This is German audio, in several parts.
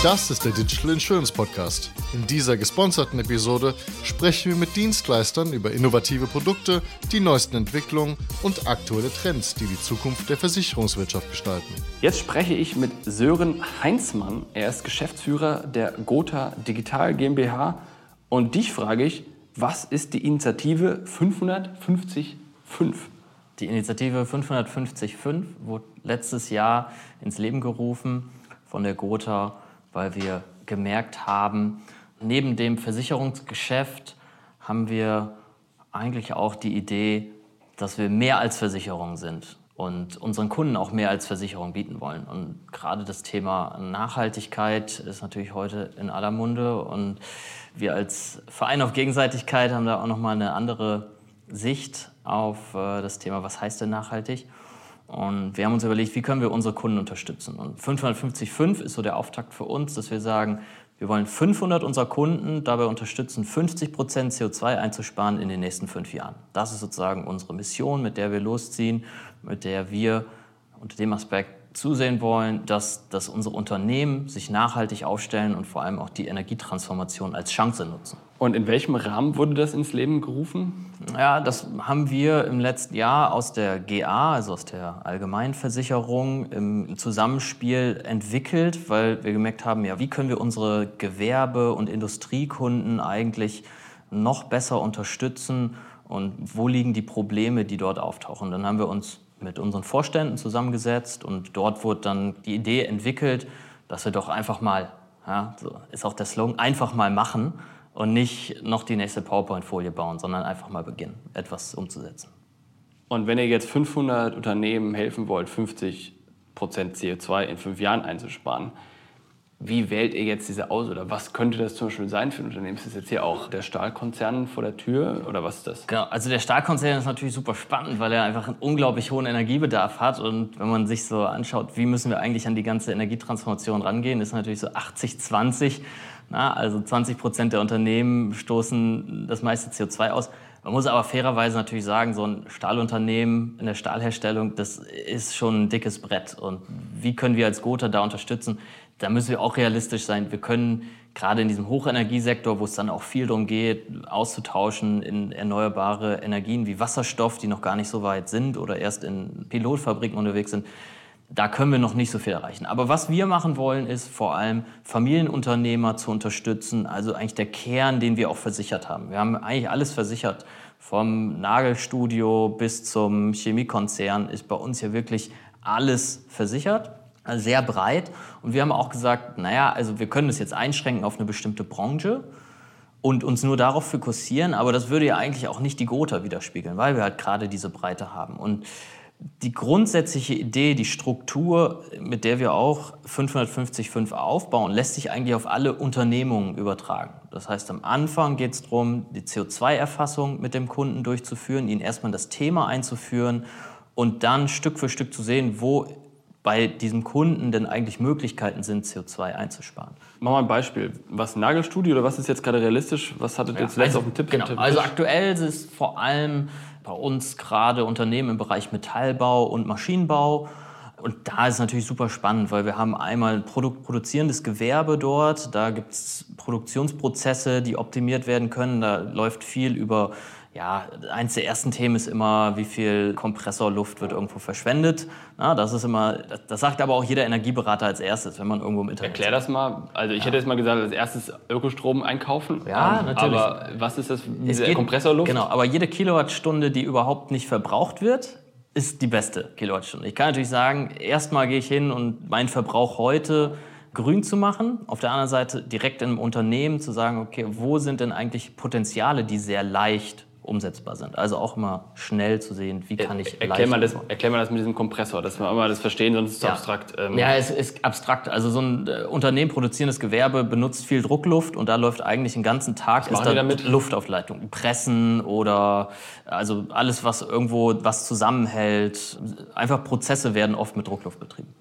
Das ist der Digital Insurance Podcast. In dieser gesponserten Episode sprechen wir mit Dienstleistern über innovative Produkte, die neuesten Entwicklungen und aktuelle Trends, die die Zukunft der Versicherungswirtschaft gestalten. Jetzt spreche ich mit Sören Heinzmann. Er ist Geschäftsführer der Gotha Digital GmbH. Und dich frage ich, was ist die Initiative 555? Die Initiative 555 wurde letztes Jahr ins Leben gerufen von der Gotha weil wir gemerkt haben, neben dem Versicherungsgeschäft haben wir eigentlich auch die Idee, dass wir mehr als Versicherung sind und unseren Kunden auch mehr als Versicherung bieten wollen. Und gerade das Thema Nachhaltigkeit ist natürlich heute in aller Munde und wir als Verein auf Gegenseitigkeit haben da auch noch mal eine andere Sicht auf äh, das Thema, was heißt denn nachhaltig? Und wir haben uns überlegt, wie können wir unsere Kunden unterstützen. Und 555 ist so der Auftakt für uns, dass wir sagen, wir wollen 500 unserer Kunden dabei unterstützen, 50 Prozent CO2 einzusparen in den nächsten fünf Jahren. Das ist sozusagen unsere Mission, mit der wir losziehen, mit der wir unter dem Aspekt zusehen wollen, dass, dass unsere Unternehmen sich nachhaltig aufstellen und vor allem auch die Energietransformation als Chance nutzen. Und in welchem Rahmen wurde das ins Leben gerufen? Ja, das haben wir im letzten Jahr aus der GA, also aus der Allgemeinversicherung, im Zusammenspiel entwickelt, weil wir gemerkt haben, ja, wie können wir unsere Gewerbe- und Industriekunden eigentlich noch besser unterstützen und wo liegen die Probleme, die dort auftauchen. Dann haben wir uns mit unseren Vorständen zusammengesetzt und dort wurde dann die Idee entwickelt, dass wir doch einfach mal, ja, so ist auch der Slogan, einfach mal machen und nicht noch die nächste PowerPoint-Folie bauen, sondern einfach mal beginnen, etwas umzusetzen. Und wenn ihr jetzt 500 Unternehmen helfen wollt, 50 Prozent CO2 in fünf Jahren einzusparen, wie wählt ihr jetzt diese aus oder was könnte das zum Beispiel sein für ein Unternehmen? Ist das jetzt hier auch der Stahlkonzern vor der Tür oder was ist das? Genau, also der Stahlkonzern ist natürlich super spannend, weil er einfach einen unglaublich hohen Energiebedarf hat und wenn man sich so anschaut, wie müssen wir eigentlich an die ganze Energietransformation rangehen, ist natürlich so 80-20. Also 20 Prozent der Unternehmen stoßen das meiste CO2 aus. Man muss aber fairerweise natürlich sagen, so ein Stahlunternehmen in der Stahlherstellung, das ist schon ein dickes Brett. Und wie können wir als Gotha da unterstützen? da müssen wir auch realistisch sein. Wir können gerade in diesem Hochenergiesektor, wo es dann auch viel darum geht, auszutauschen in erneuerbare Energien wie Wasserstoff, die noch gar nicht so weit sind oder erst in Pilotfabriken unterwegs sind, da können wir noch nicht so viel erreichen. Aber was wir machen wollen, ist vor allem Familienunternehmer zu unterstützen, also eigentlich der Kern, den wir auch versichert haben. Wir haben eigentlich alles versichert. Vom Nagelstudio bis zum Chemiekonzern ist bei uns hier wirklich alles versichert sehr breit. Und wir haben auch gesagt, naja, also wir können das jetzt einschränken auf eine bestimmte Branche und uns nur darauf fokussieren, aber das würde ja eigentlich auch nicht die Gotha widerspiegeln, weil wir halt gerade diese Breite haben. Und die grundsätzliche Idee, die Struktur, mit der wir auch 550.5 aufbauen, lässt sich eigentlich auf alle Unternehmungen übertragen. Das heißt, am Anfang geht es darum, die CO2-Erfassung mit dem Kunden durchzuführen, ihn erstmal das Thema einzuführen und dann Stück für Stück zu sehen, wo bei diesem Kunden denn eigentlich Möglichkeiten sind, CO2 einzusparen. Mach mal ein Beispiel. Was ein Nagelstudio oder was ist jetzt gerade realistisch? Was hattet ihr ja, zuletzt also, auf dem Tipp? Genau. Also aktuell ist es vor allem bei uns gerade Unternehmen im Bereich Metallbau und Maschinenbau. Und da ist es natürlich super spannend, weil wir haben einmal ein Produkt produzierendes Gewerbe dort. Da gibt es Produktionsprozesse, die optimiert werden können. Da läuft viel über ja, eins der ersten Themen ist immer, wie viel Kompressorluft wird irgendwo verschwendet. Na, das ist immer, das sagt aber auch jeder Energieberater als erstes, wenn man irgendwo im Internet. Erklär das mal. Also ich ja. hätte jetzt mal gesagt, als erstes Ökostrom einkaufen. Ja, ähm, natürlich. Aber was ist das? Diese geht, Kompressorluft? Genau, aber jede Kilowattstunde, die überhaupt nicht verbraucht wird, ist die beste Kilowattstunde. Ich kann natürlich sagen, erstmal gehe ich hin und meinen Verbrauch heute grün zu machen. Auf der anderen Seite direkt im Unternehmen zu sagen, okay, wo sind denn eigentlich Potenziale, die sehr leicht umsetzbar sind. Also auch immer schnell zu sehen, wie kann ich erklär mal, das, erklär mal das mit diesem Kompressor, dass wir immer das verstehen, sonst ist es ja. abstrakt. Ähm. Ja, es ist abstrakt. Also so ein äh, Unternehmen produzierendes Gewerbe benutzt viel Druckluft und da läuft eigentlich den ganzen Tag ist da damit? Luft auf Leitung. Pressen oder also alles, was irgendwo was zusammenhält. Einfach Prozesse werden oft mit Druckluft betrieben.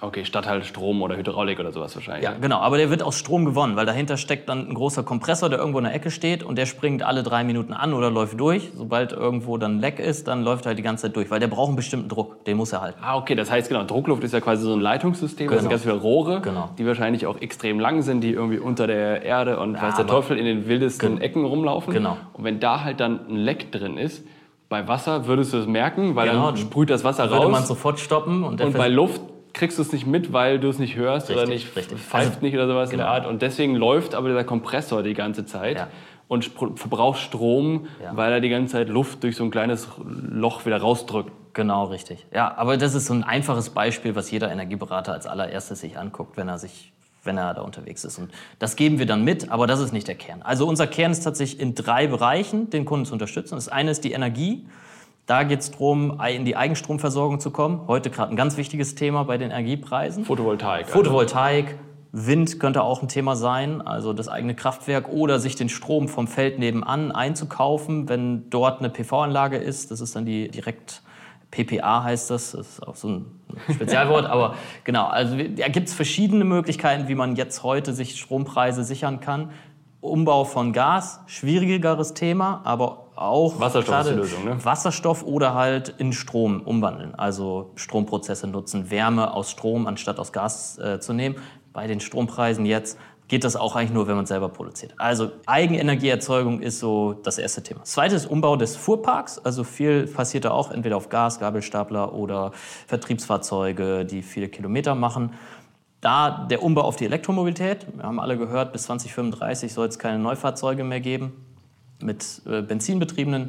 Okay, statt halt Strom oder Hydraulik oder sowas wahrscheinlich. Ja, genau. Aber der wird aus Strom gewonnen, weil dahinter steckt dann ein großer Kompressor, der irgendwo in der Ecke steht und der springt alle drei Minuten an oder läuft durch. Sobald irgendwo dann Leck ist, dann läuft er halt die ganze Zeit durch, weil der braucht einen bestimmten Druck. Den muss er halten. Ah, okay. Das heißt, genau, Druckluft ist ja quasi so ein Leitungssystem. Das sind Genau. ganz viele Rohre, Genau. die wahrscheinlich auch extrem lang sind, die irgendwie unter der Erde und weiß der Teufel in den wildesten Ecken rumlaufen. Genau. Und wenn da halt dann ein Leck drin ist, bei Wasser würdest du es merken, weil Genau, dann sprüht das Wasser Würde man raus. sofort stoppen und Und bei Luft kriegst du es nicht mit, weil du es nicht hörst oder Richtig, nicht richtig. pfeift Also- nicht oder sowas in der genau. Art. Und deswegen läuft aber dieser Kompressor die ganze Zeit Ja. und verbraucht Strom, Ja. weil er die ganze Zeit Luft durch so ein kleines Loch wieder rausdrückt. Genau, richtig. Ja, aber das ist so ein einfaches Beispiel, was jeder Energieberater als allererstes sich anguckt, wenn er sich wenn er da unterwegs ist. Und das geben wir dann mit, aber das ist nicht der Kern. Also unser Kern ist tatsächlich in drei Bereichen, den Kunden zu unterstützen. Das eine ist die Energie. Da geht es darum, in die Eigenstromversorgung zu kommen. Heute gerade ein ganz wichtiges Thema bei den Energiepreisen. Photovoltaik. Photovoltaik, Wind könnte auch ein Thema sein, also das eigene Kraftwerk oder sich den Strom vom Feld nebenan einzukaufen, wenn dort eine PV-Anlage ist. Das ist dann die direkt PPA heißt das, das ist auch so ein Spezialwort, aber genau, also da gibt es verschiedene Möglichkeiten, wie man jetzt heute sich Strompreise sichern kann. Umbau von Gas, schwierigeres Thema, aber auch Wasserstoff gerade Lösung, ne? Wasserstoff oder halt in Strom umwandeln, also Stromprozesse nutzen, Wärme aus Strom anstatt aus Gas äh, zu nehmen. Bei den Strompreisen jetzt geht das auch eigentlich nur, wenn man selber produziert. Also Eigenenergieerzeugung ist so das erste Thema. Das zweite ist Umbau des Fuhrparks. Also viel passiert da auch entweder auf Gas, Gabelstapler oder Vertriebsfahrzeuge, die viele Kilometer machen. Da der Umbau auf die Elektromobilität. Wir haben alle gehört, bis 2035 soll es keine Neufahrzeuge mehr geben mit äh, benzinbetriebenen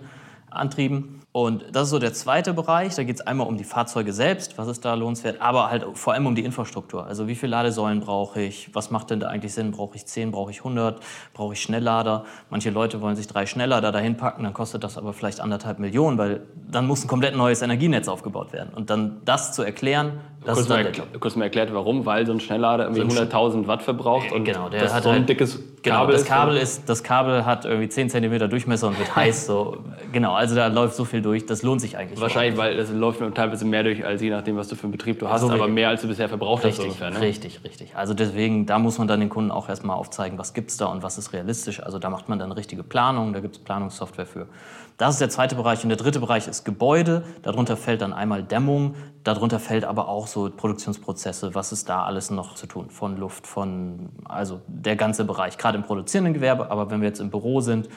Antrieben. Und das ist so der zweite Bereich. Da geht es einmal um die Fahrzeuge selbst, was ist da lohnenswert, aber halt vor allem um die Infrastruktur. Also wie viele Ladesäulen brauche ich? Was macht denn da eigentlich Sinn? Brauche ich 10? Brauche ich 100? Brauche ich Schnelllader? Manche Leute wollen sich drei Schnelllader dahin packen, dann kostet das aber vielleicht anderthalb Millionen, weil dann muss ein komplett neues Energienetz aufgebaut werden. Und dann das zu erklären, das Kurz ist mal, dann der erkl- kurz mal erklärt, warum, weil so ein Schnelllader irgendwie So ein 100.000 Watt verbraucht und Genau, das hat so ein halt- dickes Genau, Kabel das. Kabel ist, das Kabel hat irgendwie 10 cm Durchmesser und wird heiß. So. Genau, also da läuft so viel durch, das lohnt sich eigentlich. Wahrscheinlich, weil das läuft teilweise mehr durch, als je nachdem, was du für einen Betrieb du hast, So aber mehr als du bisher verbraucht hast Richtig, ungefähr. Ne? richtig, richtig. Also deswegen, da muss man dann den Kunden auch erstmal aufzeigen, was gibt es da und was ist realistisch. Also da macht man dann richtige Planung, da gibt es Planungssoftware für. Das ist der zweite Bereich. Und der dritte Bereich ist Gebäude. Darunter fällt dann einmal Dämmung. Darunter fällt aber auch so Produktionsprozesse. Was ist da alles noch zu tun? Von Luft, von, also der ganze Bereich. Gerade im produzierenden Gewerbe. Aber wenn wir jetzt im Büro sind,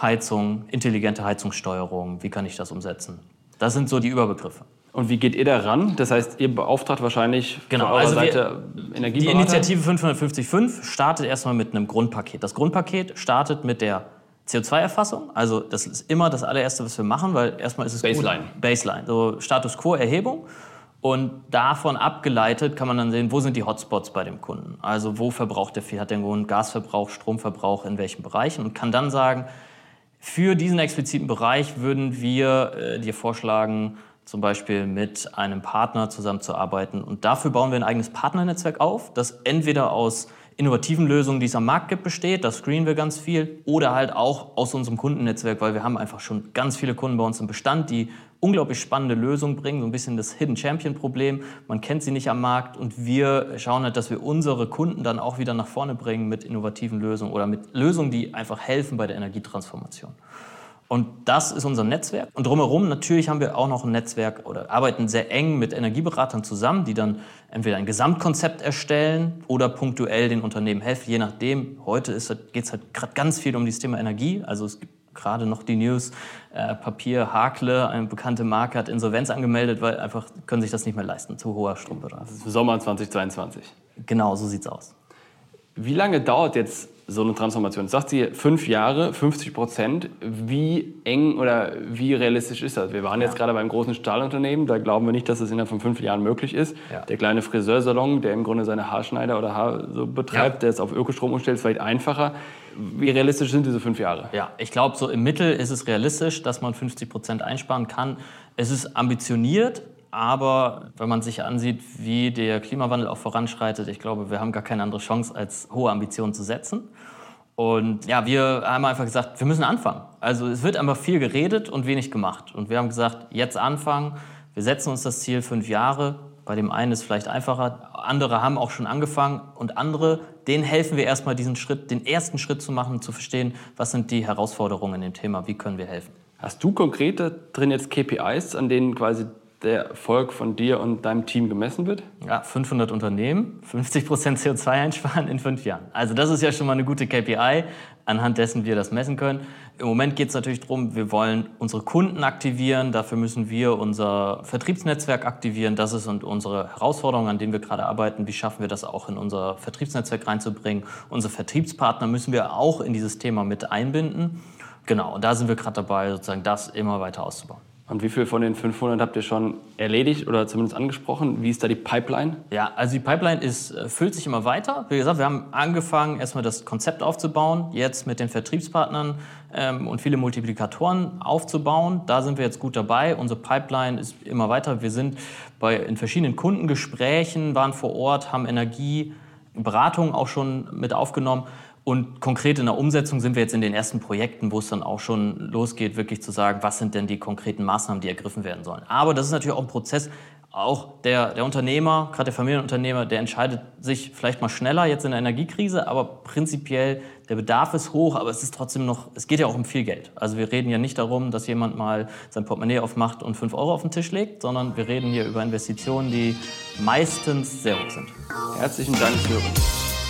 Heizung, intelligente Heizungssteuerung, wie kann ich das umsetzen? Das sind so die Überbegriffe. Und wie geht ihr da ran? Das heißt, ihr beauftragt wahrscheinlich Genau, von eurer also Seite Die Energieberater? Initiative 555 startet erstmal mit einem Grundpaket. Das Grundpaket startet mit der CO2-Erfassung. Also das ist immer das allererste, was wir machen, weil erstmal ist es Baseline. Gut, Baseline, so Status Quo-Erhebung. Und davon abgeleitet kann man dann sehen, wo sind die Hotspots bei dem Kunden. Also wo verbraucht der viel, hat der einen Gasverbrauch, Stromverbrauch, in welchen Bereichen und kann dann sagen, für diesen expliziten Bereich würden wir äh, dir vorschlagen, zum Beispiel mit einem Partner zusammenzuarbeiten. Und dafür bauen wir ein eigenes Partnernetzwerk auf, das entweder aus innovativen Lösungen, die es am Markt gibt, besteht, da screenen wir ganz viel, oder halt auch aus unserem Kundennetzwerk, weil wir haben einfach schon ganz viele Kunden bei uns im Bestand, die unglaublich spannende Lösungen bringen, so ein bisschen das Hidden Champion Problem. Man kennt sie nicht am Markt und wir schauen halt, dass wir unsere Kunden dann auch wieder nach vorne bringen mit innovativen Lösungen oder mit Lösungen, die einfach helfen bei der Energietransformation. Und das ist unser Netzwerk. Und drumherum natürlich haben wir auch noch ein Netzwerk oder arbeiten sehr eng mit Energieberatern zusammen, die dann entweder ein Gesamtkonzept erstellen oder punktuell den Unternehmen helfen. Je nachdem, heute geht es halt gerade ganz viel um das Thema Energie. Also es gibt gerade noch die News, äh, Papier, Hakle, eine bekannte Marke hat Insolvenz angemeldet, weil einfach können sich das nicht mehr leisten, zu hoher Strombedarf. Sommer 2022. Genau, so sieht's aus. Wie lange dauert jetzt so eine Transformation? Sagt sie fünf Jahre, 50 Prozent. Wie eng oder wie realistisch ist das? Wir waren jetzt gerade beim großen Stahlunternehmen, da glauben wir nicht, dass es innerhalb von fünf Jahren möglich ist. Ja. Der kleine Friseursalon, der im Grunde seine Haarschneider oder Haar so betreibt, Ja. der es auf Ökostrom umstellt, ist vielleicht einfacher. Wie realistisch sind diese fünf Jahre? Ja, ich glaube, so im Mittel ist es realistisch, dass man 50 Prozent einsparen kann. Es ist ambitioniert, aber wenn man sich ansieht, wie der Klimawandel auch voranschreitet, ich glaube, wir haben gar keine andere Chance, als hohe Ambitionen zu setzen. Und ja, wir haben einfach gesagt, wir müssen anfangen. Also es wird einfach viel geredet und wenig gemacht. Und wir haben gesagt, jetzt anfangen. Wir setzen uns das Ziel fünf Jahre Bei dem einen ist es vielleicht einfacher, andere haben auch schon angefangen und andere, denen helfen wir erstmal diesen Schritt, den ersten Schritt zu machen, zu verstehen, was sind die Herausforderungen in dem Thema, wie können wir helfen. Hast du konkrete drin jetzt KPIs, an denen quasi der Erfolg von dir und deinem Team gemessen wird? Ja, 500 Unternehmen, 50 Prozent CO2 einsparen in fünf Jahren. Also das ist ja schon mal eine gute KPI, anhand dessen wir das messen können. Im Moment geht es natürlich darum, wir wollen unsere Kunden aktivieren, dafür müssen wir unser Vertriebsnetzwerk aktivieren. Das ist unsere Herausforderung, an denen wir gerade arbeiten. Wie schaffen wir das auch in unser Vertriebsnetzwerk reinzubringen? Unsere Vertriebspartner müssen wir auch in dieses Thema mit einbinden. Genau, und da sind wir gerade dabei, sozusagen das immer weiter auszubauen. Und wie viel von den 500 habt ihr schon erledigt oder zumindest angesprochen? Wie ist da die Pipeline? Ja, also die Pipeline ist, äh, füllt sich immer weiter. Wie gesagt, wir haben angefangen, erstmal das Konzept aufzubauen, jetzt mit den Vertriebspartnern ähm, und viele Multiplikatoren aufzubauen. Da sind wir jetzt gut dabei. Unsere Pipeline ist immer weiter. Wir sind bei, in verschiedenen Kundengesprächen, waren vor Ort, haben Energieberatungen auch schon mit aufgenommen. Und konkret in der Umsetzung sind wir jetzt in den ersten Projekten, wo es dann auch schon losgeht, wirklich zu sagen, was sind denn die konkreten Maßnahmen, die ergriffen werden sollen. Aber das ist natürlich auch ein Prozess, auch der, der Unternehmer, gerade der Familienunternehmer, der entscheidet sich vielleicht mal schneller jetzt in der Energiekrise, aber prinzipiell der Bedarf ist hoch, aber es ist trotzdem noch, es geht ja auch um viel Geld. Also wir reden ja nicht darum, dass jemand mal sein Portemonnaie aufmacht und 5 Euro auf den Tisch legt, sondern wir reden hier über Investitionen, die meistens sehr hoch sind. Herzlichen Dank, Sören.